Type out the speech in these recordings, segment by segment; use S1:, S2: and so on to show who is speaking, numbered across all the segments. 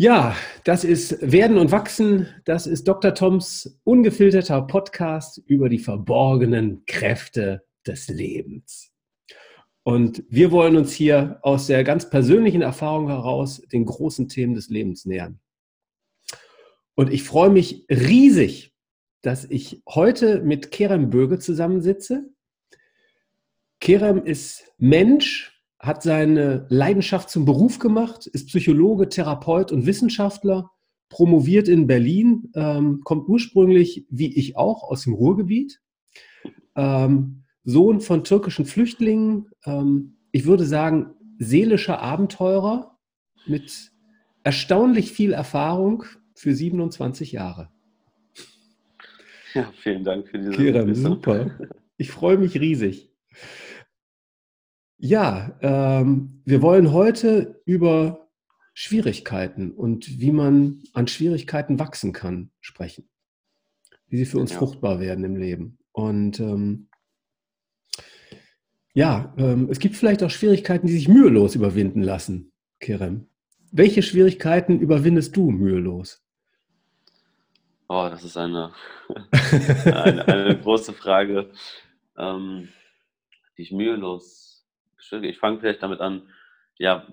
S1: Ja, das ist Werden und Wachsen. Das ist Dr. Toms ungefilterter Podcast über die verborgenen Kräfte des Lebens. Und wir wollen uns hier aus der ganz persönlichen Erfahrung heraus den großen Themen des Lebens nähern. Und ich freue mich riesig, dass ich heute mit Kerem Böge zusammensitze. Kerem ist Mensch, hat seine Leidenschaft zum Beruf gemacht, ist Psychologe, Therapeut und Wissenschaftler, promoviert in Berlin, ähm, kommt ursprünglich, wie ich auch, aus dem Ruhrgebiet, ähm, Sohn von türkischen Flüchtlingen, ähm, ich würde sagen, seelischer Abenteurer mit erstaunlich viel Erfahrung für 27 Jahre.
S2: Ja, vielen Dank für diese
S1: Kerem, super. Ich freue mich riesig. Ja, ähm, wir wollen heute über Schwierigkeiten und wie man an Schwierigkeiten wachsen kann sprechen. Wie sie für uns ja. fruchtbar werden im Leben. Und ähm, ja, ähm, es gibt vielleicht auch Schwierigkeiten, die sich mühelos überwinden lassen, Kerem. Welche Schwierigkeiten überwindest du mühelos?
S2: Oh, das ist eine, eine, eine, große Frage, ähm, die ich mühelos ich fange vielleicht damit an, ja,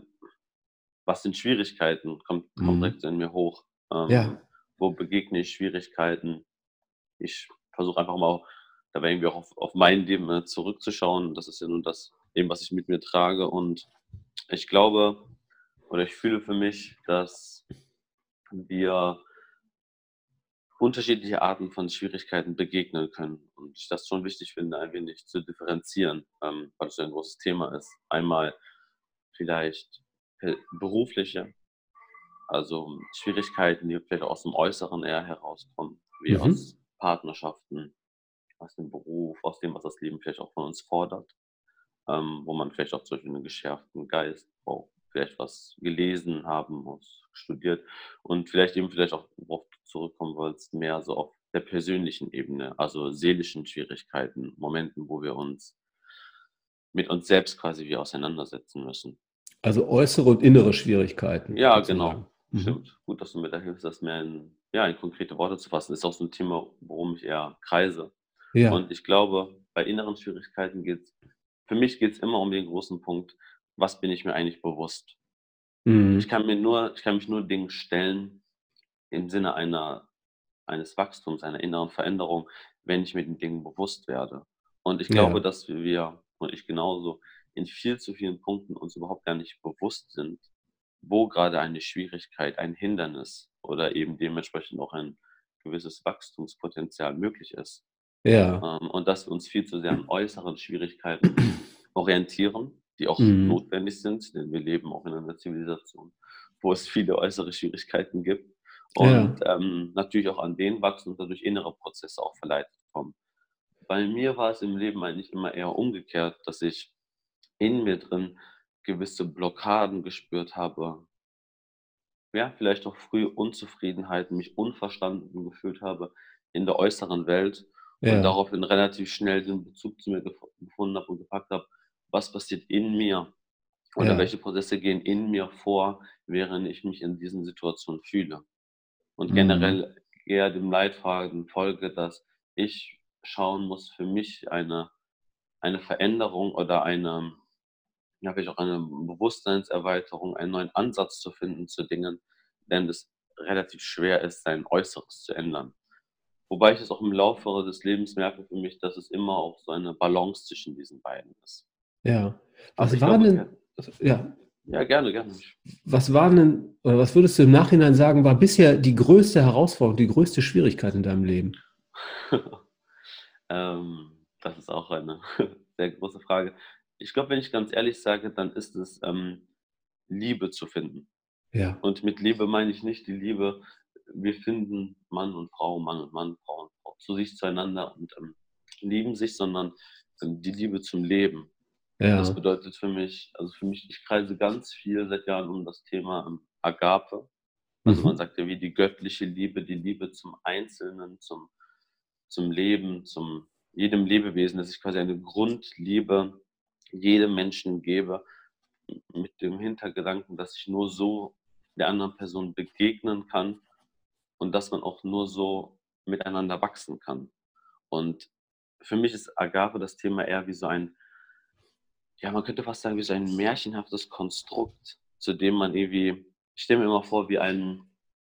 S2: was sind Schwierigkeiten? Kommt, kommt mhm. direkt in mir hoch. Ähm, ja. Wo begegne ich Schwierigkeiten? Ich versuche einfach mal, da irgendwie auch auf, auf mein Leben äh, zurückzuschauen. Das ist ja nun das, eben, was ich mit mir trage. Und ich glaube, oder ich fühle für mich, dass wir unterschiedliche Arten von Schwierigkeiten begegnen können. Und ich das schon wichtig finde, ein wenig zu differenzieren, ähm, weil es ja ein großes Thema ist. Einmal vielleicht berufliche, also Schwierigkeiten, die vielleicht aus dem Äußeren eher herauskommen, wie mhm. aus Partnerschaften, aus dem Beruf, aus dem, was das Leben vielleicht auch von uns fordert, ähm, wo man vielleicht auch zum Beispiel einen geschärften Geist braucht, vielleicht was gelesen haben muss, studiert und vielleicht eben vielleicht auch, worauf du zurückkommen wolltest, mehr so auf der persönlichen Ebene, also seelischen Schwierigkeiten, Momenten, wo wir uns mit uns selbst quasi wie auseinandersetzen müssen.
S1: Also äußere und innere Schwierigkeiten.
S2: Ja, genau. Mhm. Stimmt. Gut, dass du mir da hilfst, das mehr in, ja, in konkrete Worte zu fassen. Das ist auch so ein Thema, worum ich eher kreise. Ja. Und ich glaube, bei inneren Schwierigkeiten geht es, für mich geht es immer um den großen Punkt, was bin ich mir eigentlich bewusst? Mhm. Ich kann mir nur, ich kann mich nur Dingen stellen im Sinne einer, eines Wachstums, einer inneren Veränderung, wenn ich mir den Dingen bewusst werde. Und ich glaube, ja. dass wir, und ich genauso, in viel zu vielen Punkten uns überhaupt gar nicht bewusst sind, wo gerade eine Schwierigkeit, ein Hindernis oder eben dementsprechend auch ein gewisses Wachstumspotenzial möglich ist. Ja. Ähm, und dass wir uns viel zu sehr an äußeren Schwierigkeiten orientieren die auch mhm. notwendig sind, denn wir leben auch in einer Zivilisation, wo es viele äußere Schwierigkeiten gibt und ja. ähm, natürlich auch an denen wachsen und dadurch innere Prozesse auch verleitet kommen. Bei mir war es im Leben eigentlich immer eher umgekehrt, dass ich in mir drin gewisse Blockaden gespürt habe, ja, vielleicht auch früh Unzufriedenheit, mich unverstanden gefühlt habe in der äußeren Welt ja. und daraufhin relativ schnell den Bezug zu mir gefunden habe und gepackt habe, was passiert in mir oder ja. welche Prozesse gehen in mir vor, während ich mich in diesen Situationen fühle. Und mhm. generell eher dem Leitfaden folge, dass ich schauen muss, für mich eine, eine Veränderung oder eine, ja, vielleicht auch eine Bewusstseinserweiterung, einen neuen Ansatz zu finden zu Dingen, denn es relativ schwer ist, sein Äußeres zu ändern. Wobei ich es auch im Laufe des Lebens merke für mich, dass es immer auch so eine Balance zwischen diesen beiden ist.
S1: Ja. Was also war denn,
S2: ja. Ja, gerne, gerne.
S1: Was war denn, oder was würdest du im Nachhinein sagen, war bisher die größte Herausforderung, die größte Schwierigkeit in deinem Leben?
S2: ähm, das ist auch eine sehr große Frage. Ich glaube, wenn ich ganz ehrlich sage, dann ist es ähm, Liebe zu finden. Ja. Und mit Liebe meine ich nicht die Liebe, wir finden Mann und Frau, Mann und Mann, Frau und Frau zu sich zueinander und ähm, lieben sich, sondern die Liebe zum Leben. Ja. Das bedeutet für mich, also für mich, ich kreise ganz viel seit Jahren um das Thema ähm, Agape. Also mhm. man sagt ja wie die göttliche Liebe, die Liebe zum Einzelnen, zum, zum Leben, zum jedem Lebewesen, dass ich quasi eine Grundliebe jedem Menschen gebe, mit dem Hintergedanken, dass ich nur so der anderen Person begegnen kann und dass man auch nur so miteinander wachsen kann. Und für mich ist Agape das Thema eher wie so ein, ja, man könnte fast sagen, wie so ein märchenhaftes Konstrukt, zu dem man irgendwie, ich stelle mir immer vor, wie ein,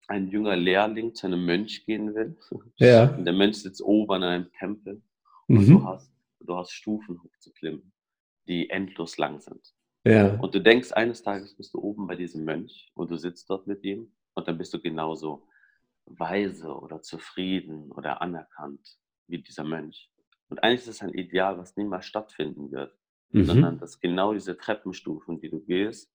S2: ein junger Lehrling zu einem Mönch gehen will. Ja. Und der Mönch sitzt oben an einem Tempel und mhm. du, hast, du hast Stufen hochzuklimmen, die endlos lang sind. Ja. Und du denkst, eines Tages bist du oben bei diesem Mönch und du sitzt dort mit ihm und dann bist du genauso weise oder zufrieden oder anerkannt wie dieser Mönch. Und eigentlich ist es ein Ideal, was niemals stattfinden wird, mhm. sondern dass genau diese Treppenstufen, die du gehst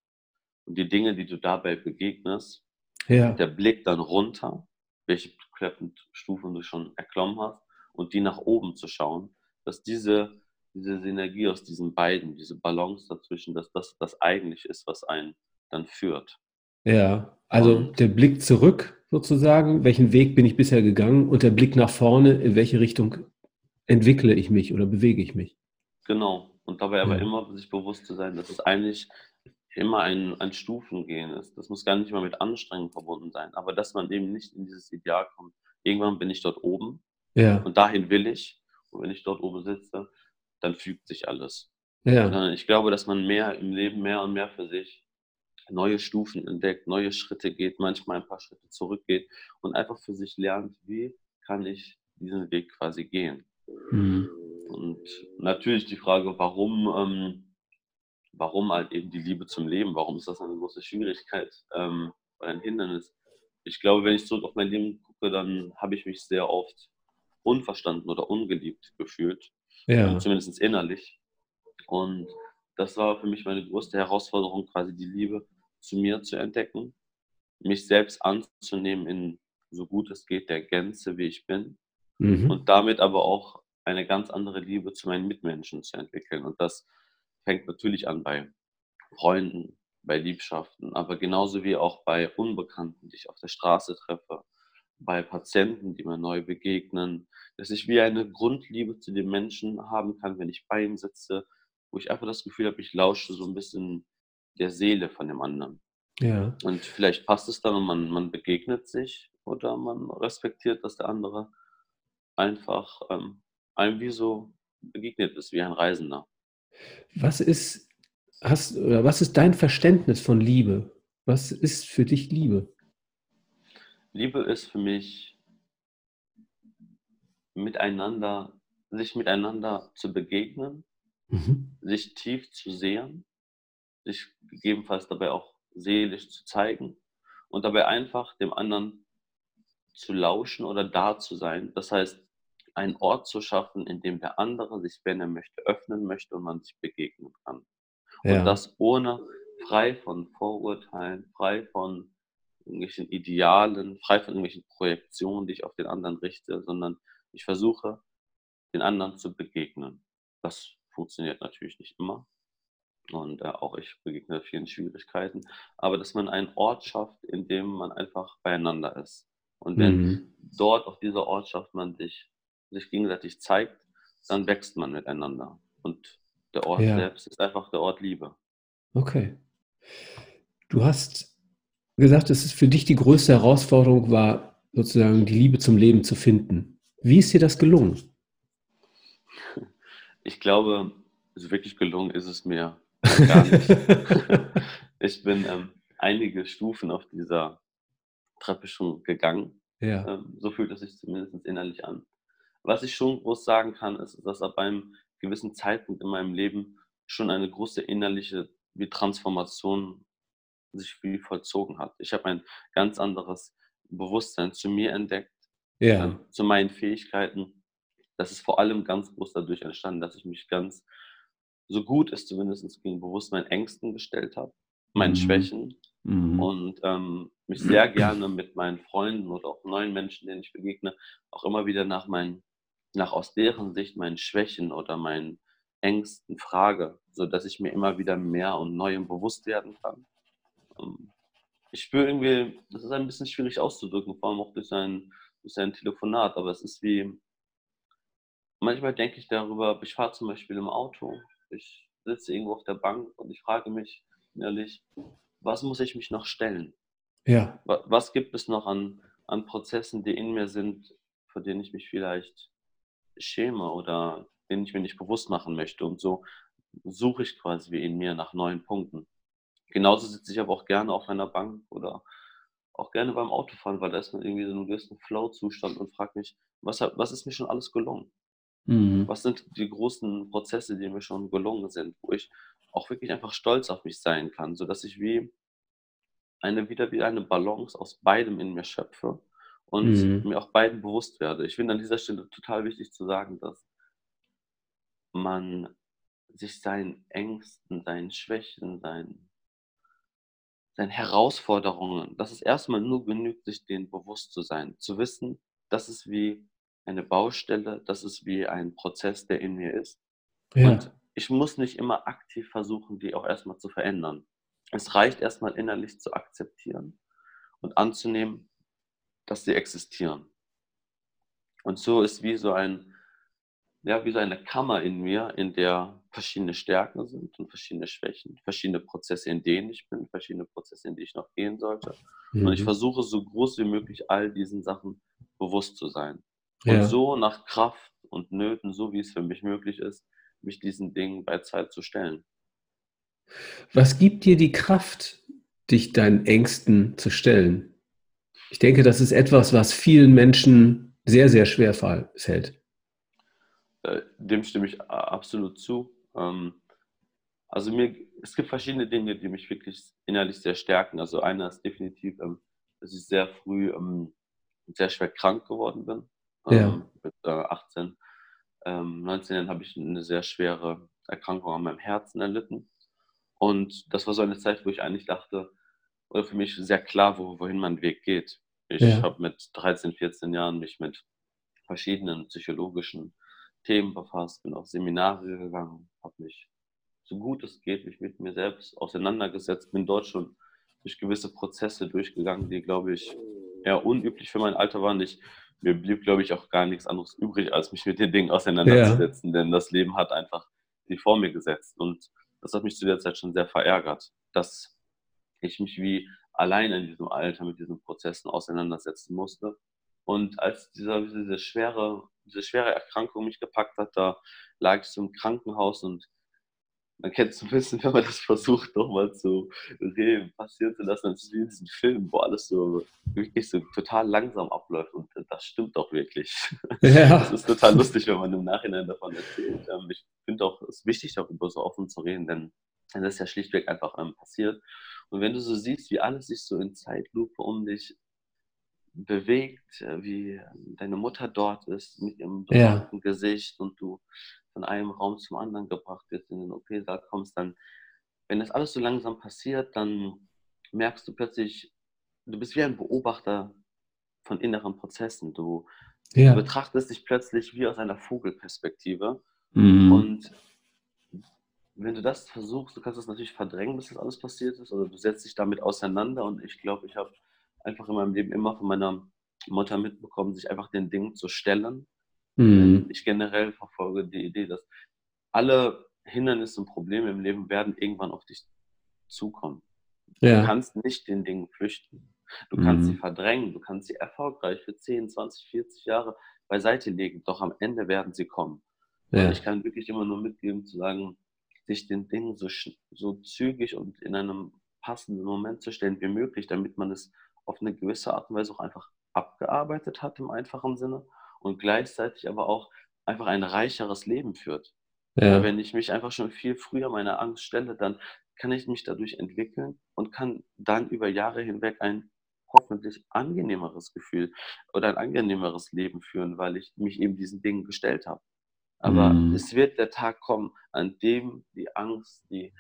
S2: und die Dinge, die du dabei begegnest, ja. der Blick dann runter, welche Treppenstufen du schon erklommen hast, und die nach oben zu schauen, dass diese diese Synergie aus diesen beiden, diese Balance dazwischen, dass das das eigentlich ist, was einen dann führt.
S1: Ja, also und der Blick zurück sozusagen, welchen Weg bin ich bisher gegangen und der Blick nach vorne, in welche Richtung entwickle ich mich oder bewege ich mich.
S2: Genau. Und dabei aber ja. immer sich bewusst zu sein, dass es eigentlich immer ein, ein Stufengehen ist. Das muss gar nicht mal mit Anstrengung verbunden sein, aber dass man eben nicht in dieses Ideal kommt. Irgendwann bin ich dort oben ja. und dahin will ich. Und wenn ich dort oben sitze, dann fügt sich alles. Ja. Ich glaube, dass man mehr im Leben mehr und mehr für sich neue Stufen entdeckt, neue Schritte geht, manchmal ein paar Schritte zurückgeht und einfach für sich lernt, wie kann ich diesen Weg quasi gehen. Mhm. Und natürlich die Frage, warum, ähm, warum halt eben die Liebe zum Leben, warum ist das eine große Schwierigkeit ähm, oder ein Hindernis? Ich glaube, wenn ich zurück auf mein Leben gucke, dann habe ich mich sehr oft unverstanden oder ungeliebt gefühlt ja. Also zumindest innerlich. Und das war für mich meine größte Herausforderung, quasi die Liebe zu mir zu entdecken, mich selbst anzunehmen in so gut es geht der Gänze, wie ich bin. Mhm. Und damit aber auch eine ganz andere Liebe zu meinen Mitmenschen zu entwickeln. Und das fängt natürlich an bei Freunden, bei Liebschaften, aber genauso wie auch bei Unbekannten, die ich auf der Straße treffe, bei Patienten, die mir neu begegnen, dass ich wie eine Grundliebe zu den Menschen haben kann, wenn ich bei ihnen sitze, wo ich einfach das Gefühl habe, ich lausche so ein bisschen der Seele von dem anderen. Ja. Und vielleicht passt es dann und man, man begegnet sich oder man respektiert, dass der andere einfach ähm, einem wie so begegnet ist, wie ein Reisender.
S1: Was ist, hast, oder was ist dein Verständnis von Liebe? Was ist für dich Liebe?
S2: Liebe ist für mich miteinander, sich miteinander zu begegnen, mhm. sich tief zu sehen, sich gegebenenfalls dabei auch seelisch zu zeigen und dabei einfach dem anderen zu lauschen oder da zu sein. Das heißt, einen Ort zu schaffen, in dem der andere sich, wenn er möchte, öffnen möchte und man sich begegnen kann. Ja. Und das ohne frei von Vorurteilen, frei von irgendwelchen Idealen, frei von irgendwelchen Projektionen, die ich auf den anderen richte, sondern ich versuche, den anderen zu begegnen. Das funktioniert natürlich nicht immer. Und äh, auch ich begegne vielen Schwierigkeiten. Aber dass man einen Ort schafft, in dem man einfach beieinander ist. Und wenn mhm. dort auf dieser Ortschaft man sich, sich gegenseitig zeigt, dann wächst man miteinander. Und der Ort ja. selbst ist einfach der Ort Liebe.
S1: Okay. Du hast gesagt, dass es für dich die größte Herausforderung war, sozusagen die Liebe zum Leben zu finden. Wie ist dir das gelungen?
S2: Ich glaube, so wirklich gelungen ist es mir gar nicht. ich bin ähm, einige Stufen auf dieser Treppe schon gegangen. Ja. Ähm, so fühlt es sich zumindest innerlich an. Was ich schon groß sagen kann, ist, dass ab einem gewissen Zeitpunkt in meinem Leben schon eine große innerliche Transformation sich wie vollzogen hat. Ich habe ein ganz anderes Bewusstsein zu mir entdeckt, ja. äh, zu meinen Fähigkeiten. Das ist vor allem ganz groß dadurch entstanden, dass ich mich ganz, so gut es zumindest ging, bewusst meinen Ängsten gestellt habe, meinen mhm. Schwächen mhm. und ähm, mich sehr gerne mit meinen Freunden oder auch neuen Menschen, denen ich begegne, auch immer wieder nach meinen, nach aus deren Sicht meinen Schwächen oder meinen Ängsten frage, sodass ich mir immer wieder mehr und Neuem bewusst werden kann ähm, ich spüre irgendwie, das ist ein bisschen schwierig auszudrücken, vor allem auch durch sein, durch sein Telefonat, aber es ist wie, manchmal denke ich darüber, ich fahre zum Beispiel im Auto, ich sitze irgendwo auf der Bank und ich frage mich innerlich, was muss ich mich noch stellen? Ja. Was gibt es noch an, an Prozessen, die in mir sind, vor denen ich mich vielleicht schäme oder denen ich mir nicht bewusst machen möchte? Und so suche ich quasi wie in mir nach neuen Punkten. Genauso sitze ich aber auch gerne auf einer Bank oder auch gerne beim Autofahren, weil da ist man irgendwie so in einem gewissen Flow-Zustand und frage mich, was, was ist mir schon alles gelungen? Mhm. Was sind die großen Prozesse, die mir schon gelungen sind, wo ich auch wirklich einfach stolz auf mich sein kann, sodass ich wie eine wieder wie eine Balance aus beidem in mir schöpfe und mhm. mir auch beiden bewusst werde. Ich finde an dieser Stelle total wichtig zu sagen, dass man sich seinen Ängsten, seinen Schwächen, seinen, seinen Herausforderungen, dass es erstmal nur genügt, sich denen bewusst zu sein, zu wissen, das ist wie eine Baustelle, das ist wie ein Prozess, der in mir ist. Ja. Und ich muss nicht immer aktiv versuchen, die auch erstmal zu verändern. Es reicht erstmal innerlich zu akzeptieren und anzunehmen, dass sie existieren. Und so ist wie so ein, ja, wie so eine Kammer in mir, in der verschiedene Stärken sind und verschiedene Schwächen, verschiedene Prozesse, in denen ich bin, verschiedene Prozesse, in die ich noch gehen sollte. Mhm. Und ich mhm. versuche so groß wie möglich all diesen Sachen bewusst zu sein. Und ja. so nach Kraft und Nöten, so wie es für mich möglich ist, mich diesen Dingen bei Zeit zu stellen.
S1: Was gibt dir die Kraft, dich deinen Ängsten zu stellen? Ich denke, das ist etwas, was vielen Menschen sehr, sehr schwer fällt.
S2: Äh, dem stimme ich absolut zu. Ähm, also mir, es gibt verschiedene Dinge, die mich wirklich innerlich sehr stärken. Also einer ist definitiv, ähm, dass ich sehr früh ähm, sehr schwer krank geworden bin. Ja. Mit 18, 19 Jahren habe ich eine sehr schwere Erkrankung an meinem Herzen erlitten. Und das war so eine Zeit, wo ich eigentlich dachte, oder für mich sehr klar, wo, wohin mein Weg geht. Ich ja. habe mit 13, 14 Jahren mich mit verschiedenen psychologischen Themen befasst, bin auf Seminare gegangen, habe mich so gut es geht, mich mit mir selbst auseinandergesetzt, bin dort schon durch gewisse Prozesse durchgegangen, die, glaube ich, eher unüblich für mein Alter waren. Ich, mir blieb, glaube ich, auch gar nichts anderes übrig, als mich mit den Dingen auseinanderzusetzen, ja. denn das Leben hat einfach die vor mir gesetzt. Und das hat mich zu der Zeit schon sehr verärgert, dass ich mich wie allein in diesem Alter mit diesen Prozessen auseinandersetzen musste. Und als dieser, diese, schwere, diese schwere Erkrankung mich gepackt hat, da lag ich so im Krankenhaus und man kennt es ein bisschen, wenn man das versucht, nochmal zu passieren zu lassen. Es ist wie in diesem Film, wo alles so wirklich so total langsam abläuft und das stimmt auch wirklich. Ja. Das ist total lustig, wenn man im Nachhinein davon erzählt. Ähm, ich finde auch, es ist wichtig, darüber so offen zu reden, denn das ist ja schlichtweg einfach ähm, passiert. Und wenn du so siehst, wie alles sich so in Zeitlupe um dich bewegt, äh, wie deine Mutter dort ist mit ihrem ja. Gesicht und du von einem Raum zum anderen gebracht wirst, in den OP-Saal kommst, dann, wenn das alles so langsam passiert, dann merkst du plötzlich, du bist wie ein Beobachter von inneren Prozessen. Du, ja. du betrachtest dich plötzlich wie aus einer Vogelperspektive. Mhm. Und wenn du das versuchst, du kannst das natürlich verdrängen, bis das alles passiert ist, oder du setzt dich damit auseinander. Und ich glaube, ich habe einfach in meinem Leben immer von meiner Mutter mitbekommen, sich einfach den Dingen zu stellen Mhm. Ich generell verfolge die Idee, dass alle Hindernisse und Probleme im Leben werden irgendwann auf dich zukommen. Ja. Du kannst nicht den Dingen flüchten. Du kannst mhm. sie verdrängen, du kannst sie erfolgreich für 10, 20, 40 Jahre beiseite legen, doch am Ende werden sie kommen. Ja. Ich kann wirklich immer nur mitgeben, zu sagen, sich den Dingen so, so zügig und in einem passenden Moment zu stellen wie möglich, damit man es auf eine gewisse Art und Weise auch einfach abgearbeitet hat im einfachen Sinne und gleichzeitig aber auch einfach ein reicheres Leben führt. Ja. Wenn ich mich einfach schon viel früher meiner Angst stelle, dann kann ich mich dadurch entwickeln und kann dann über Jahre hinweg ein hoffentlich angenehmeres Gefühl oder ein angenehmeres Leben führen, weil ich mich eben diesen Dingen gestellt habe. Aber mm. es wird der Tag kommen, an dem die Angst, die,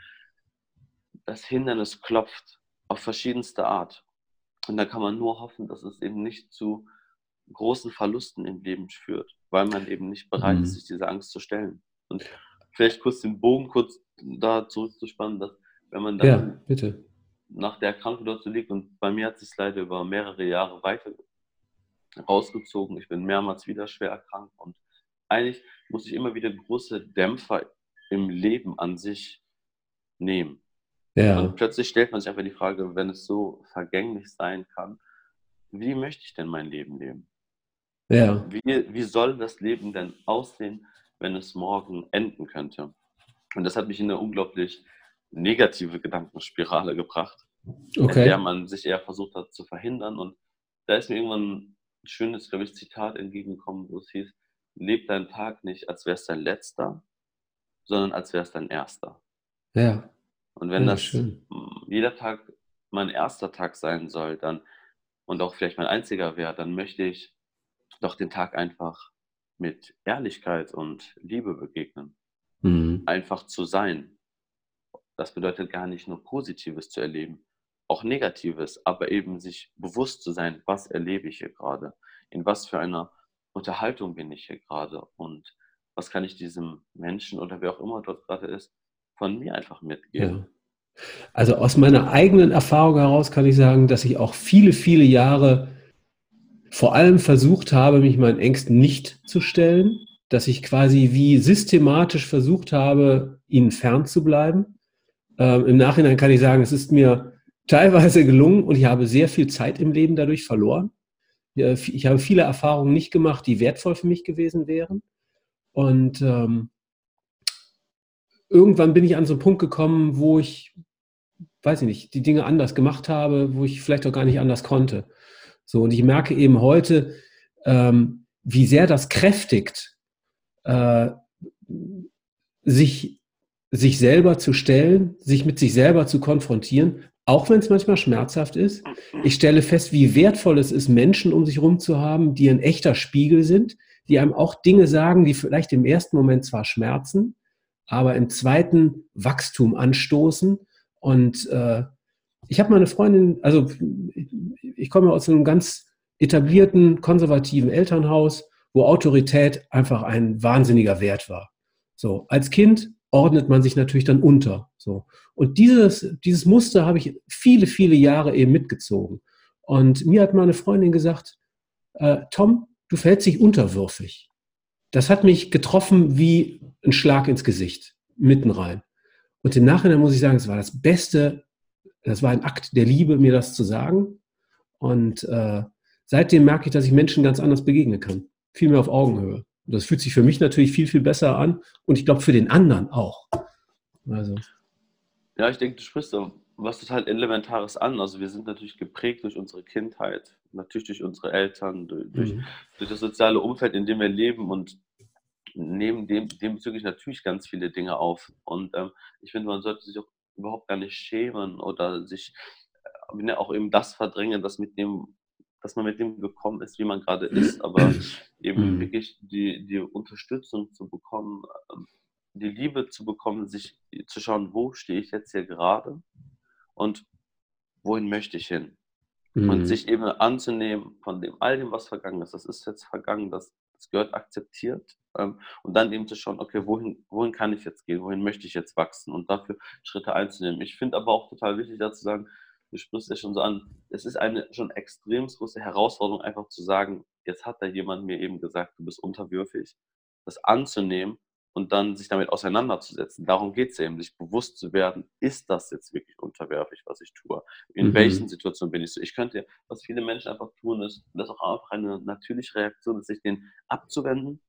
S2: das Hindernis klopft auf verschiedenste Art. Und da kann man nur hoffen, dass es eben nicht zu großen Verlusten im Leben führt, weil man eben nicht bereit mhm. ist, sich dieser Angst zu stellen. Und vielleicht kurz den Bogen kurz da zurückzuspannen, dass wenn man dann ja, nach der Erkrankung dort so liegt und bei mir hat sich leider über mehrere Jahre weiter rausgezogen. Ich bin mehrmals wieder schwer erkrankt und eigentlich muss ich immer wieder große Dämpfer im Leben an sich nehmen. Ja. Und plötzlich stellt man sich einfach die Frage, wenn es so vergänglich sein kann, wie möchte ich denn mein Leben leben? Ja. Wie, wie soll das Leben denn aussehen, wenn es morgen enden könnte? Und das hat mich in eine unglaublich negative Gedankenspirale gebracht, okay. in der man sich eher versucht hat zu verhindern. Und da ist mir irgendwann ein schönes, glaube ich, Zitat entgegengekommen, wo es hieß, leb deinen Tag nicht, als wäre es dein letzter, sondern als wäre es dein erster. Ja. Und wenn ja, das schön. jeder Tag mein erster Tag sein soll, dann und auch vielleicht mein einziger wäre, dann möchte ich doch den Tag einfach mit Ehrlichkeit und Liebe begegnen. Mhm. Einfach zu sein. Das bedeutet gar nicht nur Positives zu erleben, auch Negatives, aber eben sich bewusst zu sein, was erlebe ich hier gerade, in was für einer Unterhaltung bin ich hier gerade und was kann ich diesem Menschen oder wer auch immer dort gerade ist, von mir einfach mitgeben.
S1: Ja. Also aus meiner eigenen Erfahrung heraus kann ich sagen, dass ich auch viele, viele Jahre vor allem versucht habe, mich meinen Ängsten nicht zu stellen, dass ich quasi wie systematisch versucht habe, ihnen fern Ähm, Im Nachhinein kann ich sagen, es ist mir teilweise gelungen und ich habe sehr viel Zeit im Leben dadurch verloren. Ich habe viele Erfahrungen nicht gemacht, die wertvoll für mich gewesen wären. Und ähm, irgendwann bin ich an so einen Punkt gekommen, wo ich, weiß ich nicht, die Dinge anders gemacht habe, wo ich vielleicht auch gar nicht anders konnte. So, und ich merke eben heute, ähm, wie sehr das kräftigt, äh, sich, sich selber zu stellen, sich mit sich selber zu konfrontieren, auch wenn es manchmal schmerzhaft ist. Ich stelle fest, wie wertvoll es ist, Menschen um sich herum zu haben, die ein echter Spiegel sind, die einem auch Dinge sagen, die vielleicht im ersten Moment zwar schmerzen, aber im zweiten Wachstum anstoßen. Und äh, ich habe meine Freundin, also ich komme aus einem ganz etablierten, konservativen Elternhaus, wo Autorität einfach ein wahnsinniger Wert war. So, als Kind ordnet man sich natürlich dann unter. So. Und dieses, dieses Muster habe ich viele, viele Jahre eben mitgezogen. Und mir hat meine Freundin gesagt, äh, Tom, du verhältst dich unterwürfig. Das hat mich getroffen wie ein Schlag ins Gesicht, mitten rein. Und im Nachhinein muss ich sagen, es war das Beste, das war ein Akt der Liebe, mir das zu sagen. Und äh, seitdem merke ich, dass ich Menschen ganz anders begegnen kann. Viel mehr auf Augenhöhe. Das fühlt sich für mich natürlich viel, viel besser an. Und ich glaube, für den anderen auch.
S2: Also. Ja, ich denke, du sprichst da was total Elementares an. Also wir sind natürlich geprägt durch unsere Kindheit, natürlich durch unsere Eltern, durch, mhm. durch das soziale Umfeld, in dem wir leben und nehmen dem, dem bezüglich natürlich ganz viele Dinge auf. Und ähm, ich finde, man sollte sich auch überhaupt gar nicht schämen oder sich äh, auch eben das verdrängen, dass mit dem dass man mit dem gekommen ist, wie man gerade ist, aber eben mhm. wirklich die, die Unterstützung zu bekommen, ähm, die Liebe zu bekommen, sich zu schauen, wo stehe ich jetzt hier gerade und wohin möchte ich hin. Mhm. Und sich eben anzunehmen von dem, all dem, was vergangen ist. Das ist jetzt vergangen, das, das gehört akzeptiert. Ähm, und dann eben zu schauen, okay, wohin, wohin kann ich jetzt gehen, wohin möchte ich jetzt wachsen und dafür Schritte einzunehmen. Ich finde aber auch total wichtig, dazu sagen, du sprichst ja schon so an, es ist eine schon extrem große Herausforderung, einfach zu sagen, jetzt hat da jemand mir eben gesagt, du bist unterwürfig, das anzunehmen und dann sich damit auseinanderzusetzen. Darum geht es ja eben, sich bewusst zu werden, ist das jetzt wirklich unterwerfig, was ich tue? In mhm. welchen Situationen bin ich so? Ich könnte, was viele Menschen einfach tun, ist, das auch einfach eine natürliche Reaktion ist, sich den abzuwenden,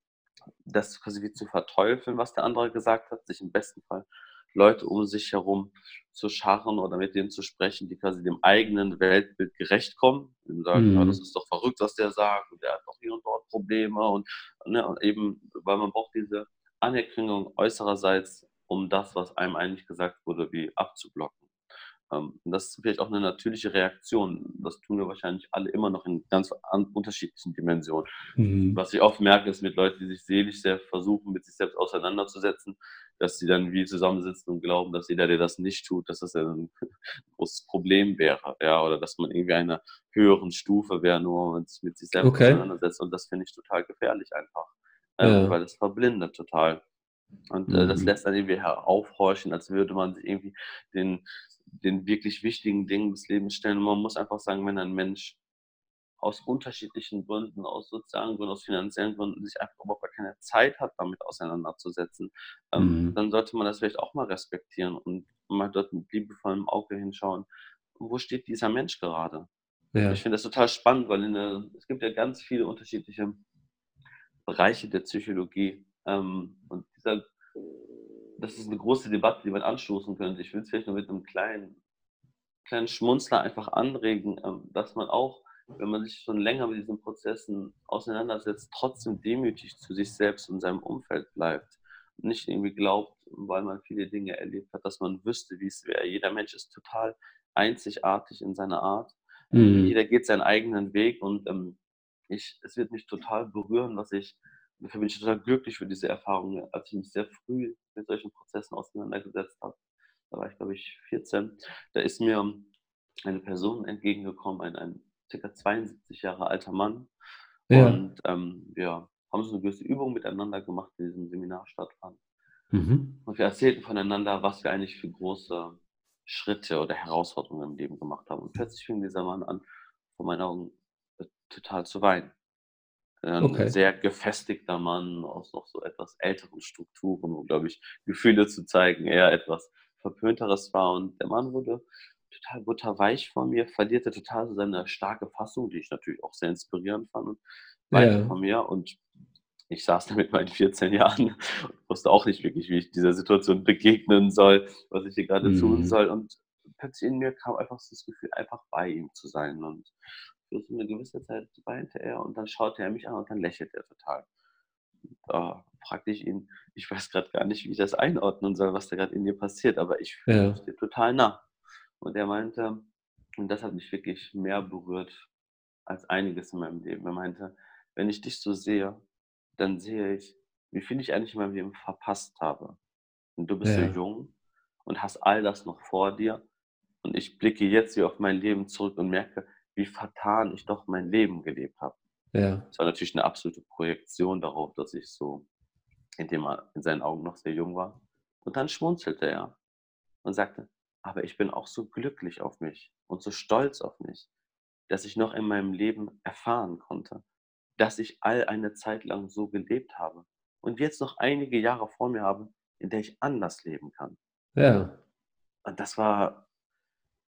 S2: das quasi wie zu verteufeln, was der andere gesagt hat, sich im besten Fall Leute um sich herum zu scharren oder mit denen zu sprechen, die quasi dem eigenen Weltbild gerecht kommen. Und sagen, mhm. ja, das ist doch verrückt, was der sagt, und der hat doch hier und dort Probleme und, ne, und eben, weil man braucht diese Anerkennung äußererseits, um das, was einem eigentlich gesagt wurde, wie abzublocken. Ähm, das ist vielleicht auch eine natürliche Reaktion. Das tun wir wahrscheinlich alle immer noch in ganz unterschiedlichen Dimensionen. Mhm. Was ich oft merke, ist mit Leuten, die sich seelisch sehr versuchen, mit sich selbst auseinanderzusetzen, dass sie dann wie zusammensitzen und glauben, dass jeder, der das nicht tut, dass das ein großes Problem wäre. Ja, oder dass man irgendwie einer höheren Stufe wäre, nur wenn man sich mit sich selbst okay. auseinandersetzt. Und das finde ich total gefährlich einfach. Ähm, ja. weil das verblindet total. Und äh, das mhm. lässt dann irgendwie aufhorchen, als würde man sich irgendwie den, den wirklich wichtigen Dingen des Lebens stellen. Und man muss einfach sagen, wenn ein Mensch aus unterschiedlichen Gründen, aus sozialen Gründen, aus finanziellen Gründen, sich einfach überhaupt keine Zeit hat, damit auseinanderzusetzen, ähm, mhm. dann sollte man das vielleicht auch mal respektieren und mal dort mit liebevollem Auge hinschauen, wo steht dieser Mensch gerade? Ja. Ich finde das total spannend, weil der, es gibt ja ganz viele unterschiedliche Bereiche der Psychologie. Ähm, und dieser, das ist eine große Debatte, die man anstoßen könnte. Ich will es vielleicht nur mit einem kleinen, kleinen Schmunzler einfach anregen, ähm, dass man auch, wenn man sich schon länger mit diesen Prozessen auseinandersetzt, trotzdem demütig zu sich selbst und seinem Umfeld bleibt. Nicht irgendwie glaubt, weil man viele Dinge erlebt hat, dass man wüsste, wie es wäre. Jeder Mensch ist total einzigartig in seiner Art. Mhm. Jeder geht seinen eigenen Weg und ähm, ich, es wird mich total berühren, was ich, dafür bin ich total glücklich für diese Erfahrung, als ich mich sehr früh mit solchen Prozessen auseinandergesetzt habe. Da war ich, glaube ich, 14. Da ist mir eine Person entgegengekommen, ein, ein ca. 72 Jahre alter Mann. Ja. Und ähm, wir haben so eine gewisse Übung miteinander gemacht, die in diesem Seminar stattfand. Mhm. Und wir erzählten voneinander, was wir eigentlich für große Schritte oder Herausforderungen im Leben gemacht haben. Und plötzlich fing dieser Mann an, vor meinen Augen äh, total zu weinen. Ein okay. sehr gefestigter Mann aus noch so etwas älteren Strukturen, wo, glaube ich, Gefühle zu zeigen eher etwas Verpönteres war. Und der Mann wurde total butterweich vor mir, verlierte total seine starke Fassung, die ich natürlich auch sehr inspirierend fand und ja. von mir. Und ich saß da mit meinen 14 Jahren und wusste auch nicht wirklich, wie ich dieser Situation begegnen soll, was ich hier gerade mhm. tun soll. Und plötzlich in mir kam einfach so das Gefühl, einfach bei ihm zu sein. Und für so eine gewisse Zeit weinte er und dann schaute er mich an und dann lächelte er total. Da fragte ich ihn, ich weiß gerade gar nicht, wie ich das einordnen soll, was da gerade in dir passiert, aber ich fühle ja. dir total nah. Und er meinte, und das hat mich wirklich mehr berührt als einiges in meinem Leben. Er meinte, wenn ich dich so sehe, dann sehe ich, wie viel ich eigentlich in meinem Leben verpasst habe. Und du bist ja. so jung und hast all das noch vor dir. Und ich blicke jetzt hier auf mein Leben zurück und merke, wie vertan ich doch mein Leben gelebt habe. Ja. Das war natürlich eine absolute Projektion darauf, dass ich so, indem er in seinen Augen noch sehr jung war. Und dann schmunzelte er und sagte, aber ich bin auch so glücklich auf mich und so stolz auf mich, dass ich noch in meinem Leben erfahren konnte, dass ich all eine Zeit lang so gelebt habe und jetzt noch einige Jahre vor mir habe, in der ich anders leben kann. Ja. Und das war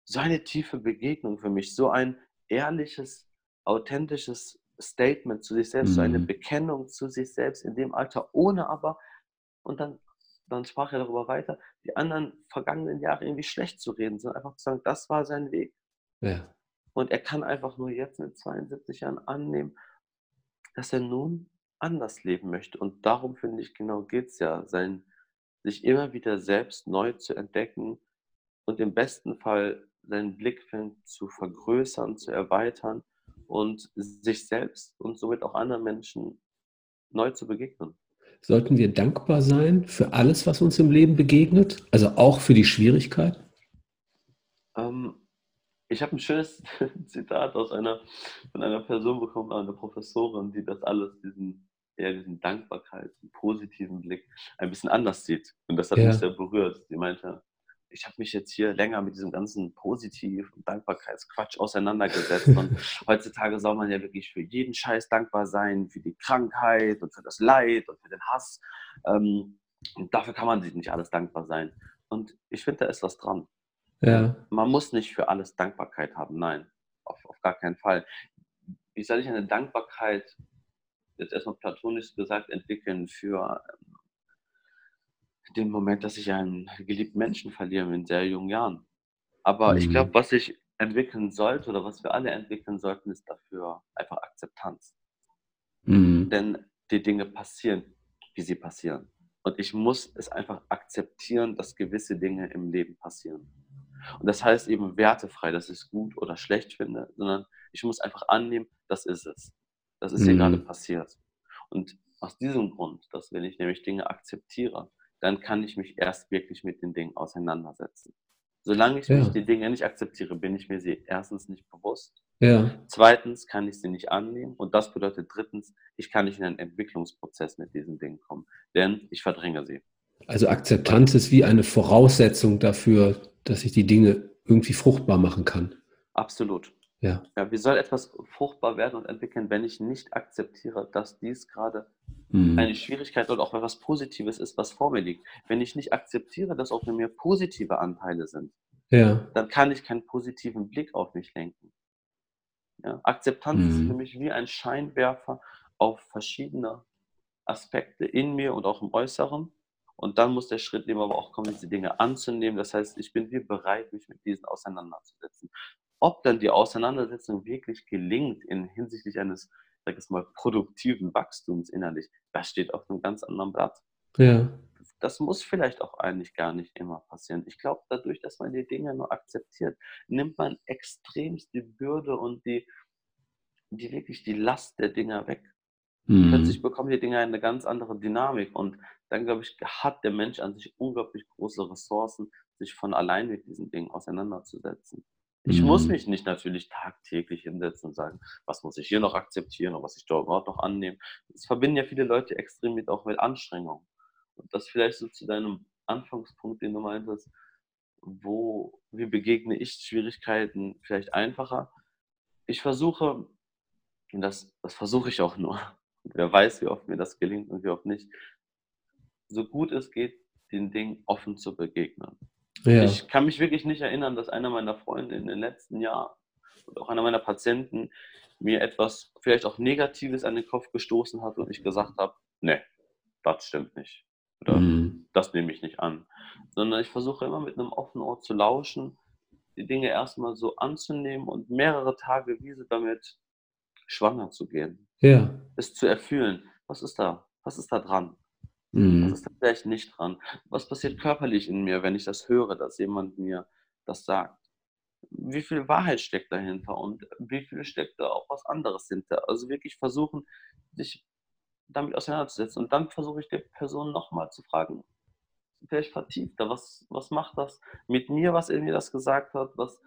S2: so eine tiefe Begegnung für mich, so ein ehrliches, authentisches Statement zu sich selbst, mhm. so eine mhm. Bekennung zu sich selbst in dem Alter, ohne aber, und dann, dann sprach er darüber weiter, die anderen vergangenen Jahre irgendwie schlecht zu reden, sondern einfach zu sagen, das war sein Weg. Ja. Und er kann einfach nur jetzt mit 72 Jahren annehmen, dass er nun anders leben möchte. Und darum finde ich, genau geht es ja, sein, sich immer wieder selbst neu zu entdecken und im besten Fall seinen Blickfeld zu vergrößern, zu erweitern und sich selbst und somit auch anderen Menschen neu zu begegnen.
S1: Sollten wir dankbar sein für alles, was uns im Leben begegnet, also auch für die Schwierigkeit?
S2: Ähm, ich habe ein schönes Zitat aus einer, von einer Person bekommen, einer Professorin, die das alles, diesen, eher diesen Dankbarkeit, diesen positiven Blick ein bisschen anders sieht. Und das hat ja. mich sehr berührt. Sie meinte, ich habe mich jetzt hier länger mit diesem ganzen Positiv- und Dankbarkeitsquatsch auseinandergesetzt. Und heutzutage soll man ja wirklich für jeden Scheiß dankbar sein, für die Krankheit und für das Leid und für den Hass. Ähm, und dafür kann man sich nicht alles dankbar sein. Und ich finde, da ist was dran. Ja. Man muss nicht für alles Dankbarkeit haben, nein, auf, auf gar keinen Fall. Wie soll ich eine Dankbarkeit, jetzt erstmal platonisch gesagt, entwickeln für ähm, den Moment, dass ich einen geliebten Menschen verliere in sehr jungen Jahren? Aber mhm. ich glaube, was ich entwickeln sollte oder was wir alle entwickeln sollten, ist dafür einfach Akzeptanz. Mhm. Denn die Dinge passieren, wie sie passieren. Und ich muss es einfach akzeptieren, dass gewisse Dinge im Leben passieren. Und das heißt eben wertefrei, dass ich es gut oder schlecht finde, sondern ich muss einfach annehmen, das ist es. Das ist mhm. hier gerade passiert. Und aus diesem Grund, dass wenn ich nämlich Dinge akzeptiere, dann kann ich mich erst wirklich mit den Dingen auseinandersetzen. Solange ich ja. mich die Dinge nicht akzeptiere, bin ich mir sie erstens nicht bewusst. Ja. Zweitens kann ich sie nicht annehmen. Und das bedeutet drittens, ich kann nicht in einen Entwicklungsprozess mit diesen Dingen kommen, denn ich verdränge sie.
S1: Also Akzeptanz ist wie eine Voraussetzung dafür, dass ich die Dinge irgendwie fruchtbar machen kann.
S2: Absolut. Ja. ja. Wie soll etwas fruchtbar werden und entwickeln, wenn ich nicht akzeptiere, dass dies gerade mhm. eine Schwierigkeit oder auch etwas Positives ist, was vor mir liegt? Wenn ich nicht akzeptiere, dass auch in mir positive Anteile sind, ja. dann kann ich keinen positiven Blick auf mich lenken. Ja? Akzeptanz mhm. ist für mich wie ein Scheinwerfer auf verschiedene Aspekte in mir und auch im Äußeren. Und dann muss der Schritt eben aber auch kommen, diese Dinge anzunehmen. Das heißt, ich bin wie bereit, mich mit diesen auseinanderzusetzen. Ob dann die Auseinandersetzung wirklich gelingt in hinsichtlich eines, sag ich mal, produktiven Wachstums innerlich, das steht auf einem ganz anderen Blatt. Ja. Das muss vielleicht auch eigentlich gar nicht immer passieren. Ich glaube, dadurch, dass man die Dinge nur akzeptiert, nimmt man extremst die Bürde und die, die wirklich die Last der Dinge weg. Mhm. Plötzlich bekommen die Dinge eine ganz andere Dynamik und dann, glaube ich, hat der Mensch an sich unglaublich große Ressourcen, sich von allein mit diesen Dingen auseinanderzusetzen. Ich mhm. muss mich nicht natürlich tagtäglich hinsetzen und sagen, was muss ich hier noch akzeptieren und was ich dort noch annehmen. Das verbinden ja viele Leute extrem mit auch mit Anstrengung. Und das vielleicht so zu deinem Anfangspunkt, den du meintest, wo, wie begegne ich Schwierigkeiten vielleicht einfacher? Ich versuche, und das, das versuche ich auch nur, wer weiß, wie oft mir das gelingt und wie oft nicht, so gut es geht, den Dingen offen zu begegnen. Ja. Ich kann mich wirklich nicht erinnern, dass einer meiner Freunde in den letzten Jahren und auch einer meiner Patienten mir etwas vielleicht auch Negatives an den Kopf gestoßen hat und ich gesagt habe, nee, das stimmt nicht. Oder mhm. das nehme ich nicht an. Sondern ich versuche immer mit einem offenen Ohr zu lauschen, die Dinge erstmal so anzunehmen und mehrere Tage wie sie damit schwanger zu gehen. Ja. Es zu erfüllen. Was ist da? Was ist da dran? Mhm. Was ist da vielleicht nicht dran? Was passiert körperlich in mir, wenn ich das höre, dass jemand mir das sagt? Wie viel Wahrheit steckt dahinter und wie viel steckt da auch was anderes hinter? Also wirklich versuchen, sich damit auseinanderzusetzen. Und dann versuche ich der Person nochmal zu fragen, vielleicht vertiefter, was, was macht das mit mir, was er mir das gesagt hat, was,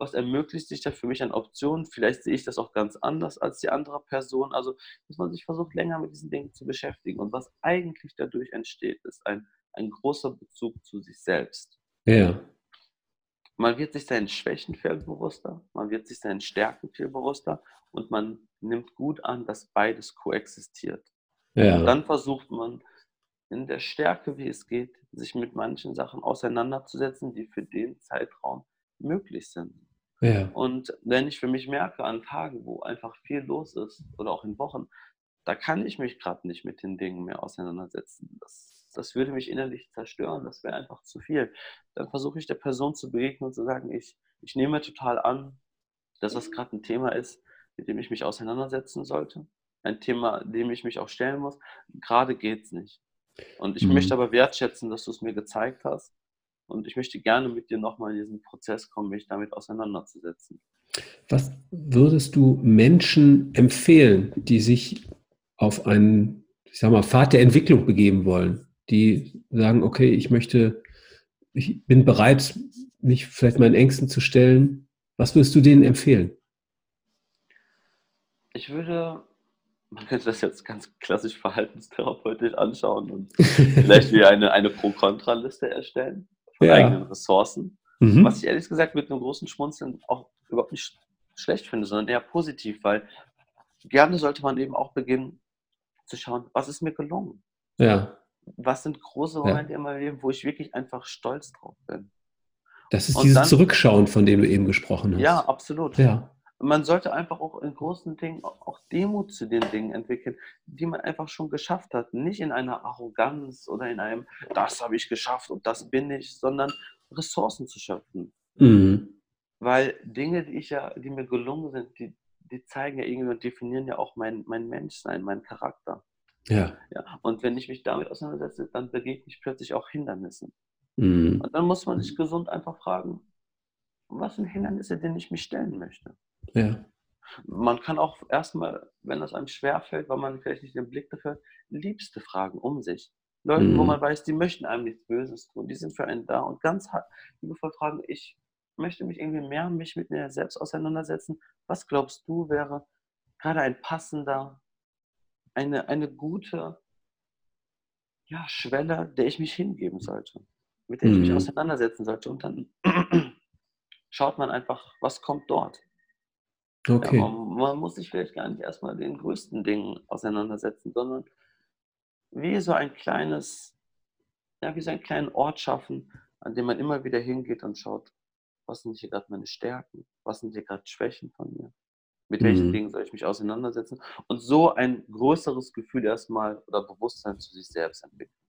S2: was ermöglicht sich da für mich an Optionen? Vielleicht sehe ich das auch ganz anders als die andere Person. Also, dass man sich versucht, länger mit diesen Dingen zu beschäftigen. Und was eigentlich dadurch entsteht, ist ein, ein großer Bezug zu sich selbst. Ja. Man wird sich seinen Schwächen viel bewusster, man wird sich seinen Stärken viel bewusster und man nimmt gut an, dass beides koexistiert. Ja. Und dann versucht man in der Stärke, wie es geht, sich mit manchen Sachen auseinanderzusetzen, die für den Zeitraum möglich sind. Ja. Und wenn ich für mich merke, an Tagen, wo einfach viel los ist oder auch in Wochen, da kann ich mich gerade nicht mit den Dingen mehr auseinandersetzen. Das, das würde mich innerlich zerstören, das wäre einfach zu viel. Dann versuche ich der Person zu begegnen und zu sagen, ich, ich nehme total an, dass das gerade ein Thema ist, mit dem ich mich auseinandersetzen sollte. Ein Thema, dem ich mich auch stellen muss. Gerade geht es nicht. Und ich mhm. möchte aber wertschätzen, dass du es mir gezeigt hast und ich möchte gerne mit dir nochmal in diesen Prozess kommen, mich damit auseinanderzusetzen.
S1: Was würdest du Menschen empfehlen, die sich auf einen, ich sag mal, Pfad der Entwicklung begeben wollen? Die sagen, okay, ich möchte, ich bin bereit, mich vielleicht meinen Ängsten zu stellen. Was würdest du denen empfehlen?
S2: Ich würde man könnte das jetzt ganz klassisch verhaltenstherapeutisch anschauen und vielleicht wie eine, eine Pro-Kontra-Liste erstellen von ja. eigenen Ressourcen. Mhm. Was ich ehrlich gesagt mit einem großen Schmunzeln auch überhaupt nicht schlecht finde, sondern eher positiv, weil gerne sollte man eben auch beginnen zu schauen, was ist mir gelungen? Ja. Was sind große Momente ja. in meinem Leben, wo ich wirklich einfach stolz drauf bin?
S1: Das ist Und dieses dann, Zurückschauen, von dem du eben gesprochen hast.
S2: Ja, absolut. Ja. Man sollte einfach auch in großen Dingen auch Demut zu den Dingen entwickeln, die man einfach schon geschafft hat. Nicht in einer Arroganz oder in einem, das habe ich geschafft und das bin ich, sondern Ressourcen zu schöpfen. Mhm. Weil Dinge, die ich ja, die mir gelungen sind, die, die zeigen ja irgendwie und definieren ja auch mein, mein Menschsein, meinen Charakter. Ja. ja. Und wenn ich mich damit auseinandersetze, dann begegne ich plötzlich auch Hindernissen. Mhm. Und dann muss man sich gesund einfach fragen, was sind Hindernisse, denen ich mich stellen möchte? Ja. Man kann auch erstmal, wenn das einem schwerfällt, weil man vielleicht nicht den Blick dafür hat, liebste Fragen um sich. Leute, mhm. wo man weiß, die möchten einem nichts Böses tun, die sind für einen da und ganz liebevoll fragen, ich möchte mich irgendwie mehr mich mit mir selbst auseinandersetzen. Was glaubst du wäre gerade ein passender, eine, eine gute ja, Schwelle, der ich mich hingeben sollte, mit der ich mich mhm. auseinandersetzen sollte und dann schaut man einfach, was kommt dort. Okay. Ja, man, man, muss sich vielleicht gar nicht erstmal den größten Dingen auseinandersetzen, sondern wie so ein kleines, ja, wie so einen kleinen Ort schaffen, an dem man immer wieder hingeht und schaut, was sind hier gerade meine Stärken, was sind hier gerade Schwächen von mir, mit welchen mhm. Dingen soll ich mich auseinandersetzen und so ein größeres Gefühl erstmal oder Bewusstsein zu sich selbst entwickeln.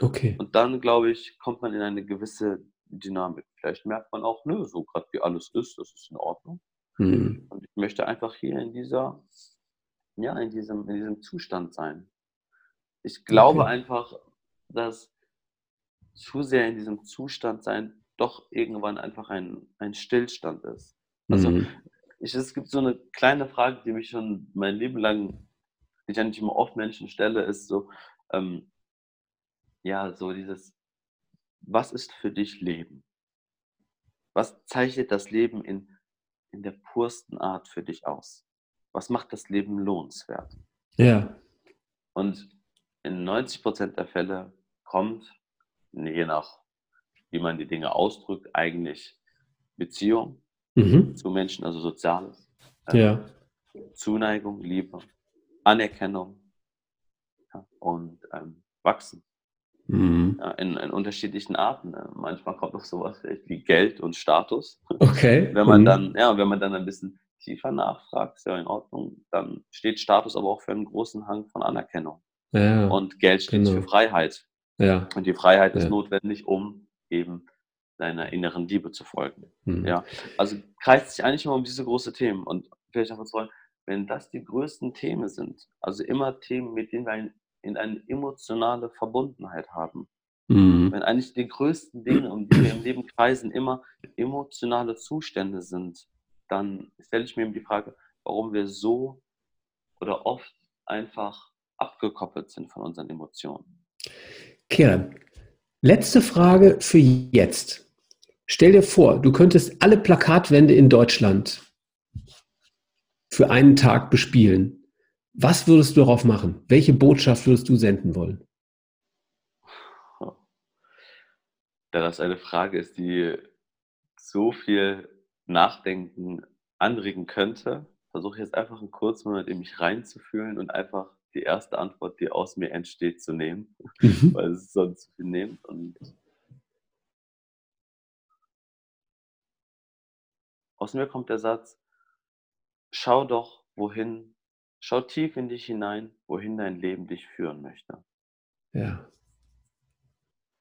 S1: Okay.
S2: Und dann, glaube ich, kommt man in eine gewisse Dynamik. Vielleicht merkt man auch, nö, so gerade wie alles ist, das ist in Ordnung. Mhm. Und ich möchte einfach hier in dieser, ja, in diesem, in diesem Zustand sein. Ich glaube okay. einfach, dass zu sehr in diesem Zustand sein doch irgendwann einfach ein, ein Stillstand ist. Also mhm. ich, es gibt so eine kleine Frage, die mich schon mein Leben lang, die ich eigentlich immer oft Menschen stelle, ist so, ähm, ja, so dieses, was ist für dich Leben? Was zeichnet das Leben in, in der pursten Art für dich aus? Was macht das Leben lohnenswert?
S1: Ja.
S2: Und in 90 Prozent der Fälle kommt, je nach wie man die Dinge ausdrückt, eigentlich Beziehung mhm. zu Menschen, also Soziales.
S1: Äh, ja.
S2: Zuneigung, Liebe, Anerkennung ja, und ähm, Wachsen. Mhm. Ja, in, in, unterschiedlichen Arten. Ne? Manchmal kommt noch sowas wie Geld und Status.
S1: Okay.
S2: wenn man mhm. dann, ja, wenn man dann ein bisschen tiefer nachfragt, ist ja in Ordnung, dann steht Status aber auch für einen großen Hang von Anerkennung. Ja, und Geld steht genau. für Freiheit.
S1: Ja.
S2: Und die Freiheit ist notwendig, um eben deiner inneren Liebe zu folgen. Mhm. Ja, also kreist sich eigentlich immer um diese großen Themen und vielleicht einfach sagen, wenn das die größten Themen sind, also immer Themen, mit denen wir in eine emotionale Verbundenheit haben, mhm. wenn eigentlich die größten Dinge, um die wir im Leben kreisen, immer emotionale Zustände sind, dann stelle ich mir eben die Frage, warum wir so oder oft einfach abgekoppelt sind von unseren Emotionen.
S1: Kieran, Letzte Frage für jetzt. Stell dir vor, du könntest alle Plakatwände in Deutschland für einen Tag bespielen. Was würdest du darauf machen? Welche Botschaft würdest du senden wollen?
S2: Da das eine Frage ist, die so viel Nachdenken anregen könnte, versuche ich jetzt einfach einen kurzen Moment in mich reinzufühlen und einfach die erste Antwort, die aus mir entsteht, zu nehmen, mhm. weil es sonst zu viel nimmt. Und aus mir kommt der Satz, schau doch, wohin, schau tief in dich hinein, wohin dein Leben dich führen möchte.
S1: Ja.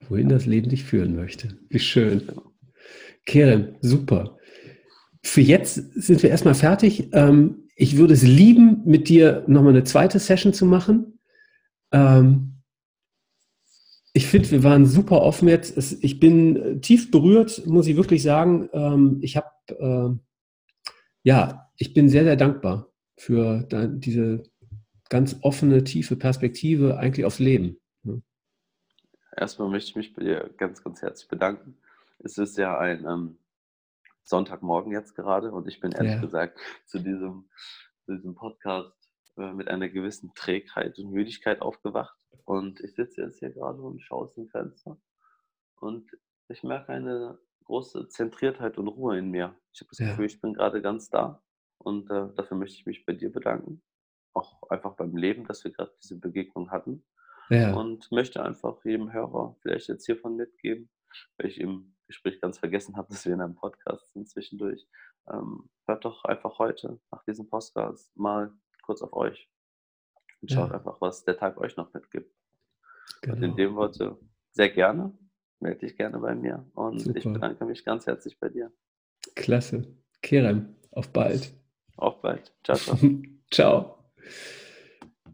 S1: Wohin das Leben dich führen möchte. Wie schön. Genau. Keren, super. Für jetzt sind wir erstmal fertig. Ähm, ich würde es lieben, mit dir nochmal eine zweite Session zu machen. Ähm, ich finde, wir waren super offen jetzt. ich bin tief berührt, muss ich wirklich sagen. Ähm, ich habe, äh, ja, ich bin sehr, sehr dankbar für diese ganz offene, tiefe Perspektive eigentlich aufs Leben. Ne?
S2: Erstmal möchte ich mich bei dir ganz, ganz herzlich bedanken. Es ist ja ein ähm, Sonntagmorgen jetzt gerade und ich bin ehrlich ja. gesagt zu diesem, zu diesem Podcast äh, mit einer gewissen Trägheit und Müdigkeit aufgewacht. Und ich sitze jetzt hier gerade und schaue aus dem Fenster und ich merke eine große Zentriertheit und Ruhe in mir. Ich habe das ja. Gefühl, ich bin gerade ganz da und äh, dafür möchte ich mich bei dir bedanken. Auch einfach beim Leben, dass wir gerade diese Begegnung hatten. Ja. Und möchte einfach jedem Hörer vielleicht jetzt hiervon mitgeben, weil ich im Gespräch ganz vergessen habe, dass wir in einem Podcast sind zwischendurch. Ähm, hört doch einfach heute nach diesem Podcast mal kurz auf euch und schaut ja. einfach, was der Tag euch noch mitgibt. Genau. Und in dem Worte sehr gerne, melde dich gerne bei mir und Super. ich bedanke mich ganz herzlich bei dir.
S1: Klasse. Kerem, auf bald.
S2: Auf bald. Ciao, ciao.
S1: ciao.